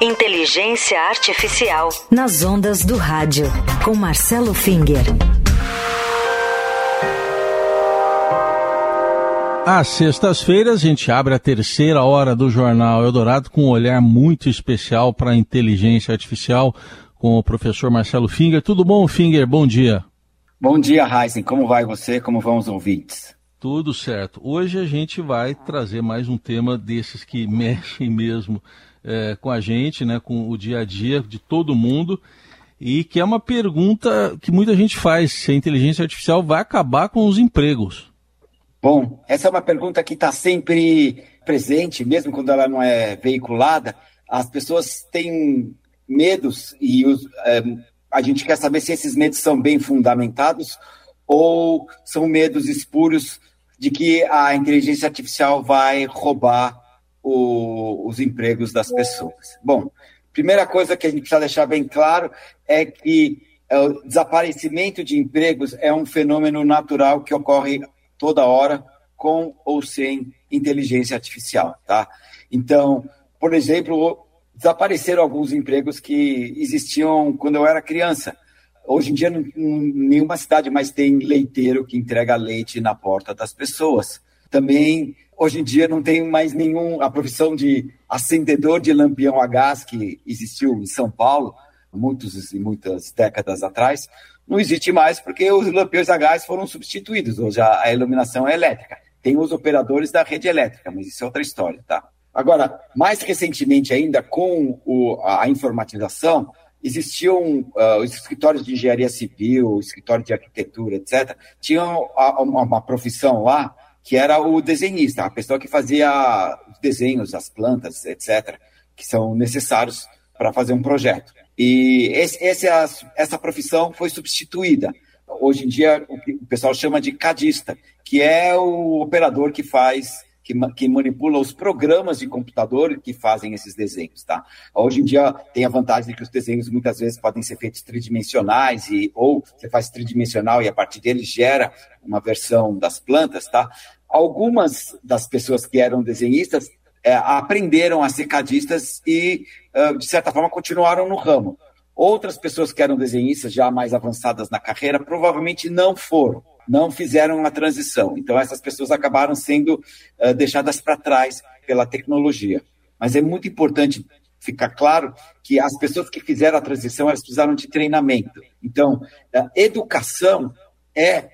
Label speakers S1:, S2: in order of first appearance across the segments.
S1: Inteligência Artificial. Nas ondas do rádio. Com Marcelo Finger.
S2: Às sextas-feiras, a gente abre a terceira hora do Jornal Eldorado com um olhar muito especial para a inteligência artificial com o professor Marcelo Finger. Tudo bom, Finger? Bom dia.
S3: Bom dia, Heisen. Como vai você? Como vão os ouvintes?
S2: Tudo certo. Hoje a gente vai trazer mais um tema desses que mexem mesmo é, com a gente, né, com o dia a dia de todo mundo, e que é uma pergunta que muita gente faz: se a inteligência artificial vai acabar com os empregos.
S3: Bom, essa é uma pergunta que está sempre presente, mesmo quando ela não é veiculada. As pessoas têm medos e os, é, a gente quer saber se esses medos são bem fundamentados ou são medos espúrios de que a inteligência artificial vai roubar o, os empregos das pessoas. Bom, primeira coisa que a gente precisa deixar bem claro é que é, o desaparecimento de empregos é um fenômeno natural que ocorre toda hora com ou sem inteligência artificial, tá? Então, por exemplo, desapareceram alguns empregos que existiam quando eu era criança. Hoje em dia, nenhuma cidade mais tem leiteiro que entrega leite na porta das pessoas. Também, hoje em dia, não tem mais nenhum. A profissão de acendedor de lampião a gás, que existiu em São Paulo, muitos e muitas décadas atrás, não existe mais porque os lampiões a gás foram substituídos. Hoje a, iluminação é elétrica. Tem os operadores da rede elétrica, mas isso é outra história, tá? Agora, mais recentemente ainda, com o, a informatização, existiam uh, os escritórios de engenharia civil, escritório de arquitetura, etc. Tinham uma, uma, profissão lá que era o desenhista, a pessoa que fazia os desenhos, as plantas, etc., que são necessários para fazer um projeto. E esse, esse, essa profissão foi substituída. Hoje em dia, o pessoal chama de cadista, que é o operador que faz que, que manipula os programas de computador que fazem esses desenhos, tá? Hoje em dia tem a vantagem de que os desenhos muitas vezes podem ser feitos tridimensionais e ou você faz tridimensional e a partir dele gera uma versão das plantas, tá? Algumas das pessoas que eram desenhistas é, aprenderam a ser cadistas e, de certa forma, continuaram no ramo. Outras pessoas que eram desenhistas já mais avançadas na carreira provavelmente não foram não fizeram a transição. Então, essas pessoas acabaram sendo uh, deixadas para trás pela tecnologia. Mas é muito importante ficar claro que as pessoas que fizeram a transição, elas precisaram de treinamento. Então, a educação é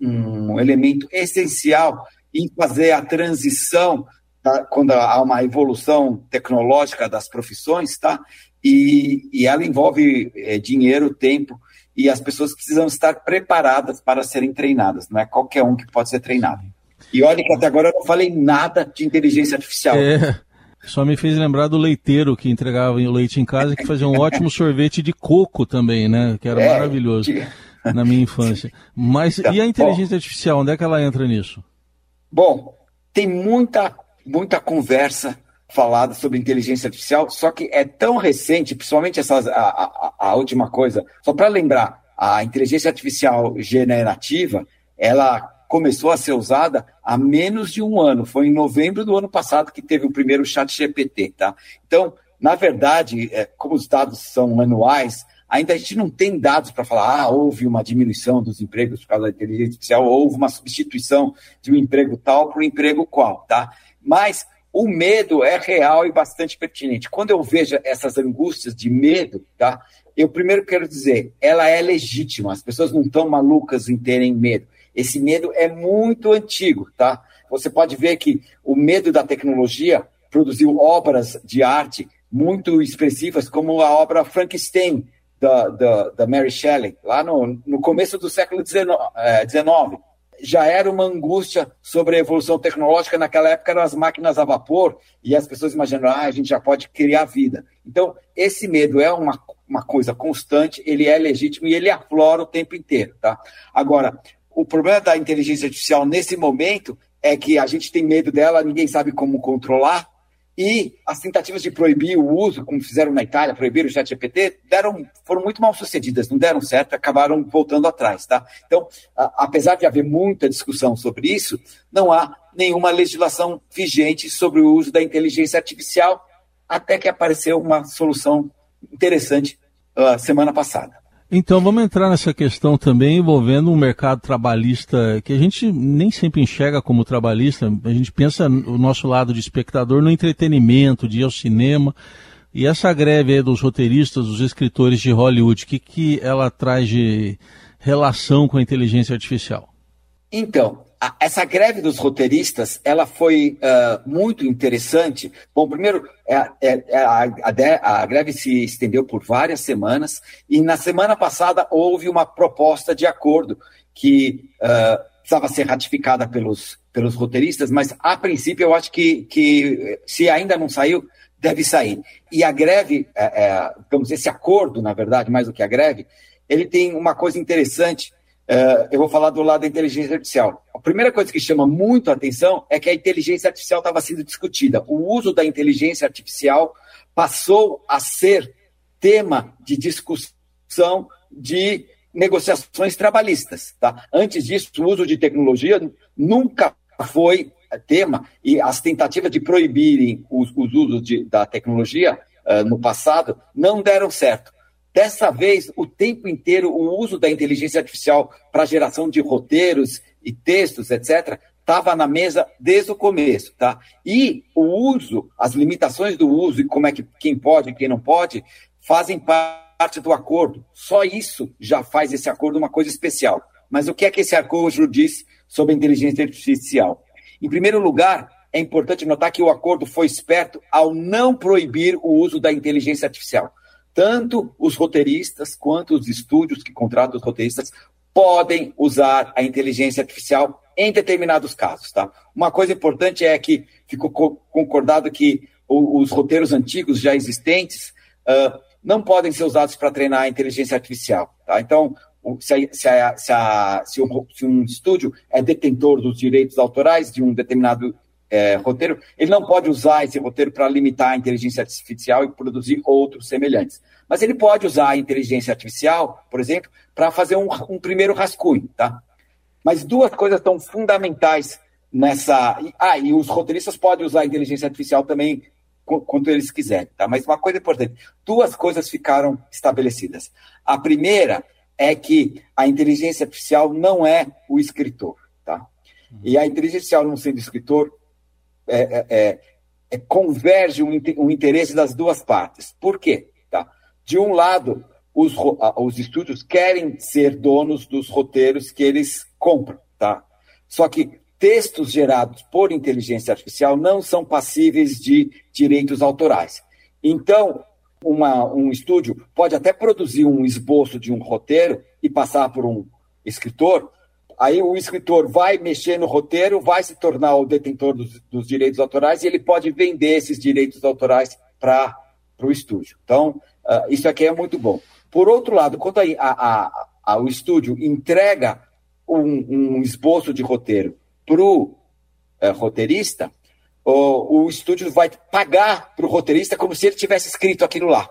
S3: um elemento essencial em fazer a transição tá? quando há uma evolução tecnológica das profissões, tá? E, e ela envolve é, dinheiro, tempo e as pessoas precisam estar preparadas para serem treinadas, não é qualquer um que pode ser treinado. E olha que até agora eu não falei nada de inteligência artificial.
S2: É, só me fez lembrar do leiteiro que entregava o leite em casa, que fazia um ótimo sorvete de coco também, né? Que era é, maravilhoso na minha infância. Mas então, e a inteligência bom, artificial, onde é que ela entra nisso?
S3: Bom, tem muita, muita conversa falado sobre inteligência artificial, só que é tão recente, principalmente essas, a, a, a última coisa, só para lembrar, a inteligência artificial generativa, ela começou a ser usada há menos de um ano. Foi em novembro do ano passado que teve o primeiro chat GPT, tá? Então, na verdade, é, como os dados são anuais, ainda a gente não tem dados para falar, ah, houve uma diminuição dos empregos por causa da inteligência artificial, ou houve uma substituição de um emprego tal por um emprego qual, tá? Mas o medo é real e bastante pertinente. Quando eu vejo essas angústias de medo, tá? Eu primeiro quero dizer, ela é legítima. As pessoas não estão malucas em terem medo. Esse medo é muito antigo, tá? Você pode ver que o medo da tecnologia produziu obras de arte muito expressivas, como a obra Frankenstein, da, da, da Mary Shelley, lá no, no começo do século XIX. É, já era uma angústia sobre a evolução tecnológica. Naquela época eram as máquinas a vapor e as pessoas imaginaram, ah, a gente já pode criar vida. Então, esse medo é uma, uma coisa constante, ele é legítimo e ele aflora o tempo inteiro. Tá? Agora, o problema da inteligência artificial nesse momento é que a gente tem medo dela, ninguém sabe como controlar, e as tentativas de proibir o uso, como fizeram na Itália, proibir o chat GPT, deram, foram muito mal sucedidas, não deram certo, acabaram voltando atrás. Tá? Então, a, apesar de haver muita discussão sobre isso, não há nenhuma legislação vigente sobre o uso da inteligência artificial, até que apareceu uma solução interessante uh, semana passada.
S2: Então vamos entrar nessa questão também envolvendo um mercado trabalhista que a gente nem sempre enxerga como trabalhista, a gente pensa o nosso lado de espectador no entretenimento, de ir ao cinema. E essa greve dos roteiristas, dos escritores de Hollywood, o que, que ela traz de relação com a inteligência artificial?
S3: Então, essa greve dos roteiristas, ela foi uh, muito interessante. Bom, primeiro, é, é, é a, a, a, greve se estendeu por várias semanas e na semana passada houve uma proposta de acordo que uh, precisava ser ratificada pelos, pelos roteiristas, mas a princípio eu acho que, que se ainda não saiu, deve sair. E a greve, é, é, esse acordo, na verdade, mais do que a greve, ele tem uma coisa interessante eu vou falar do lado da inteligência artificial. A primeira coisa que chama muito a atenção é que a inteligência artificial estava sendo discutida. O uso da inteligência artificial passou a ser tema de discussão de negociações trabalhistas. Tá? Antes disso, o uso de tecnologia nunca foi tema e as tentativas de proibirem os, os usos de, da tecnologia uh, no passado não deram certo. Dessa vez, o tempo inteiro, o uso da inteligência artificial para geração de roteiros e textos, etc., estava na mesa desde o começo, tá? E o uso, as limitações do uso e como é que quem pode e quem não pode, fazem parte do acordo. Só isso já faz esse acordo uma coisa especial. Mas o que é que esse acordo diz sobre a inteligência artificial? Em primeiro lugar, é importante notar que o acordo foi esperto ao não proibir o uso da inteligência artificial tanto os roteiristas quanto os estúdios que contratam os roteiristas podem usar a inteligência artificial em determinados casos, tá? Uma coisa importante é que ficou concordado que os roteiros antigos já existentes uh, não podem ser usados para treinar a inteligência artificial, tá? Então, se, a, se, a, se, a, se, um, se um estúdio é detentor dos direitos autorais de um determinado é, roteiro, ele não pode usar esse roteiro para limitar a inteligência artificial e produzir outros semelhantes. Mas ele pode usar a inteligência artificial, por exemplo, para fazer um, um, primeiro rascunho, tá? Mas duas coisas estão fundamentais nessa. Ah, e os roteiristas podem usar a inteligência artificial também quanto eles quiserem, tá? Mas uma coisa importante: duas coisas ficaram estabelecidas. A primeira é que a inteligência artificial não é o escritor, tá? E a inteligência artificial não sendo escritor, é, é, é, é, converge um, interesse das duas partes. Por quê? Tá? De um lado, os, os estúdios querem ser donos dos roteiros que eles compram. Tá? Só que textos gerados por inteligência artificial não são passíveis de direitos autorais. Então, uma, um estúdio pode até produzir um esboço de um roteiro e passar por um escritor, Aí o escritor vai mexer no roteiro, vai se tornar o detentor dos, dos direitos autorais e ele pode vender esses direitos autorais para o estúdio. Então, uh, isso aqui é muito bom. Por outro lado, quando a, a, a, o estúdio entrega um, um, esboço de roteiro para o uh, roteirista, o, o estúdio vai pagar para o roteirista como se ele tivesse escrito aquilo lá.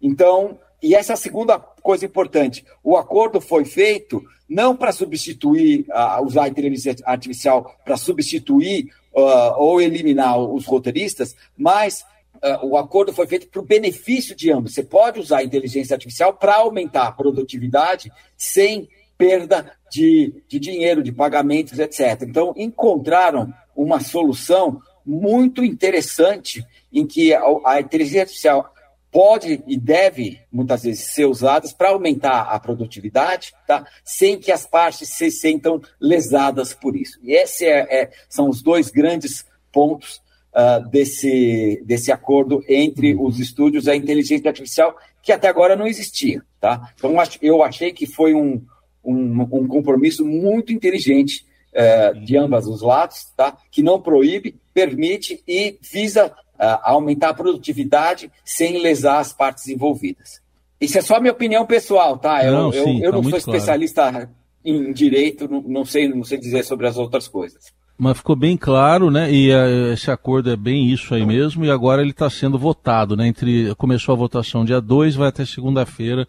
S3: Então, e essa é a segunda coisa importante. O acordo foi feito não para substituir, uh, usar a inteligência artificial para substituir uh, ou eliminar os roteiristas, mas uh, o acordo foi feito para o benefício de ambos. Você pode usar a inteligência artificial para aumentar a produtividade sem perda de, de dinheiro, de pagamentos, etc. Então, encontraram uma solução muito interessante em que a, a inteligência artificial pode e deve, muitas vezes, ser usadas para aumentar a produtividade, tá? sem que as partes se sentam lesadas por isso. E esses é, é, são os dois grandes pontos uh, desse, desse acordo entre uhum. os estúdios e a inteligência artificial, que até agora não existia. Tá? Então, eu achei que foi um, um, um compromisso muito inteligente uh, de ambos os lados, tá? que não proíbe, permite e visa a aumentar a produtividade sem lesar as partes envolvidas. Isso é só minha opinião pessoal, tá? Eu não, sim, eu, tá não sou especialista claro. em direito, não, não, sei, não sei dizer sobre as outras coisas.
S2: Mas ficou bem claro, né? E uh, esse acordo é bem isso aí mesmo, e agora ele está sendo votado, né? Entre, começou a votação dia 2, vai até segunda-feira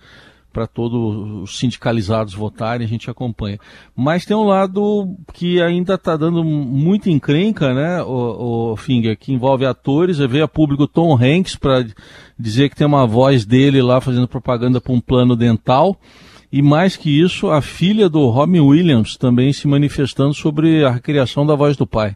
S2: para todos os sindicalizados votarem, a gente acompanha. Mas tem um lado que ainda está dando muito encrenca, né, o, o Finger, que envolve atores, veio a público Tom Hanks para dizer que tem uma voz dele lá fazendo propaganda para um plano dental. E mais que isso, a filha do Robin Williams também se manifestando sobre a criação da voz do pai.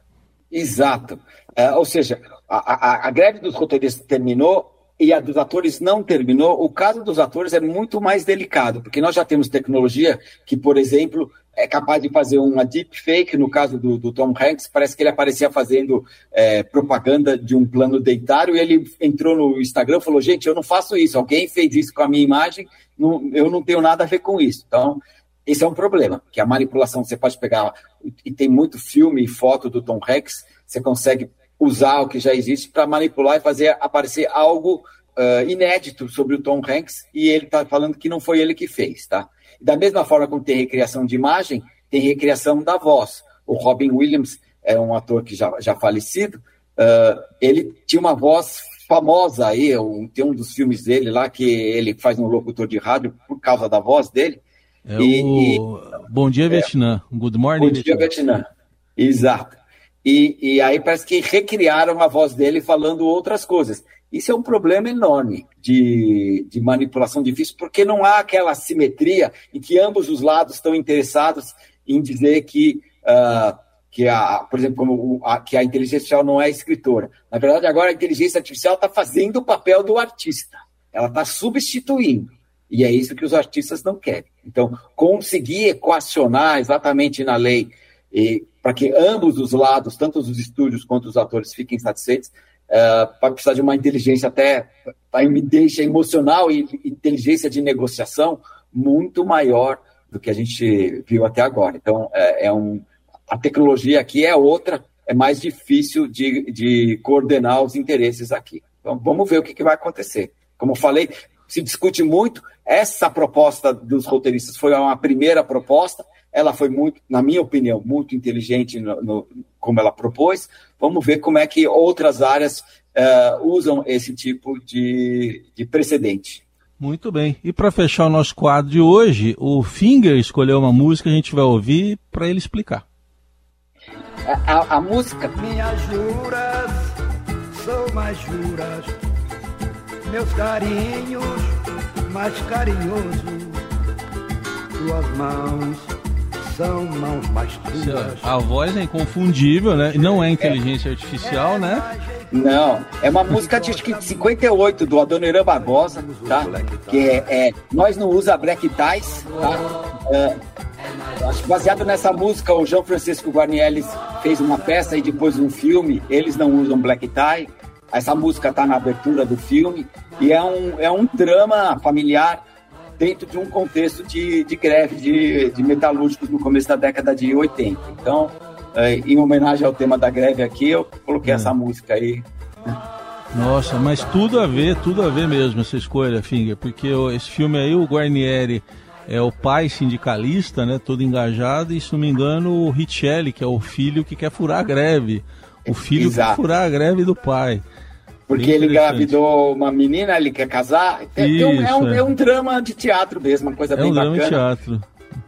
S3: Exato. É, ou seja, a, a, a greve dos roteiristas terminou e a dos atores não terminou. O caso dos atores é muito mais delicado, porque nós já temos tecnologia que, por exemplo, é capaz de fazer uma deepfake, no caso do, do Tom Hanks, parece que ele aparecia fazendo é, propaganda de um plano dentário e ele entrou no Instagram e falou, gente, eu não faço isso, alguém fez isso com a minha imagem, não, eu não tenho nada a ver com isso. Então, esse é um problema, que a manipulação, você pode pegar, e tem muito filme e foto do Tom Hanks, você consegue usar o que já existe para manipular e fazer aparecer algo uh, inédito sobre o Tom Hanks, e ele está falando que não foi ele que fez, tá? Da mesma forma como tem recriação de imagem, tem recriação da voz. O Robin Williams é um ator que já, já falecido, uh, ele tinha uma voz famosa aí, um, tem um dos filmes dele lá que ele faz um locutor de rádio por causa da voz dele.
S2: É e, o... E, Bom Dia é, Vietnã, Good Morning
S3: Bom Dia Vietnã, exato. E, e aí parece que recriaram a voz dele falando outras coisas. Isso é um problema enorme de, de manipulação difícil, porque não há aquela simetria em que ambos os lados estão interessados em dizer que, uh, que a, por exemplo, como a, que a inteligência artificial não é escritora. Na verdade, agora a inteligência artificial está fazendo o papel do artista. Ela está substituindo. E é isso que os artistas não querem. Então, conseguir equacionar exatamente na lei, para que ambos os lados, tanto os estúdios quanto os atores, fiquem satisfeitos, uh, vai precisar de uma inteligência até, tá, me deixa emocional e inteligência de negociação muito maior do que a gente viu até agora. Então, é, é um, a tecnologia aqui é outra, é mais difícil de, de coordenar os interesses aqui. Então, vamos ver o que, que vai acontecer. Como falei, se discute muito. Essa proposta dos roteiristas foi uma primeira proposta. Ela foi muito, na minha opinião, muito inteligente no, no como ela propôs. Vamos ver como é que outras áreas uh, usam esse tipo de, de precedente.
S2: Muito bem. E para fechar o nosso quadro de hoje, o Finger escolheu uma música que a gente vai ouvir para ele explicar.
S3: A, a, a música.
S4: Minhas juras são mais juras, meus carinhos mais carinhoso, tuas mãos são mãos mais duras.
S2: A voz é inconfundível, né? Não é inteligência é. artificial, né?
S3: Não, é uma música de 58 do Adoniran Barbosa, tá? Que é, é, Nós não usa Black Ties, tá? É, acho que baseado nessa música, o João Francisco Guarnieri fez uma peça e depois um filme. Eles não usam Black Tie. Essa música está na abertura do filme e é um, é um drama familiar dentro de um contexto de, de greve de, de metalúrgicos no começo da década de 80. Então, é, em homenagem ao tema da greve aqui, eu coloquei é. essa música aí.
S2: Nossa, mas tudo a ver, tudo a ver mesmo essa escolha, Finger, porque esse filme aí, o Guarnieri é o pai sindicalista, né, todo engajado, e se não me engano, o Richelli, que é o filho que quer furar a greve. O filho Exato. quer furar a greve do pai.
S3: Porque ele engravidou uma menina, ele quer casar. É, Isso, um, é, um, é. é, um, drama de teatro mesmo, uma coisa
S2: é
S3: bem
S2: um
S3: bacana.
S2: Drama de teatro.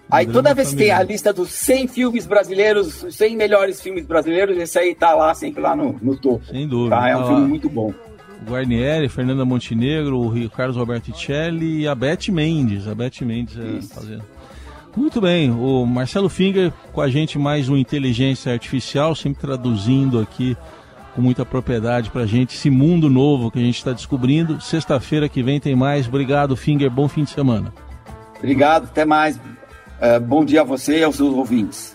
S3: Aí toda vez que tem a lista dos 100 filmes brasileiros, os 100 melhores filmes brasileiros, esse aí tá lá, sempre lá no, no topo.
S2: Sem dúvida.
S3: Tá? É um tá filme muito bom.
S2: Guarnieri, Fernanda Montenegro, o Carlos Roberto Ticelli e a Beth Mendes. A Beth Mendes é, fazendo. Muito bem, o Marcelo Finger com a gente mais um Inteligência Artificial, sempre traduzindo aqui com muita propriedade para a gente esse mundo novo que a gente está descobrindo. Sexta-feira que vem tem mais. Obrigado, Finger. Bom fim de semana.
S3: Obrigado, até mais. Uh, bom dia a você e aos seus ouvintes.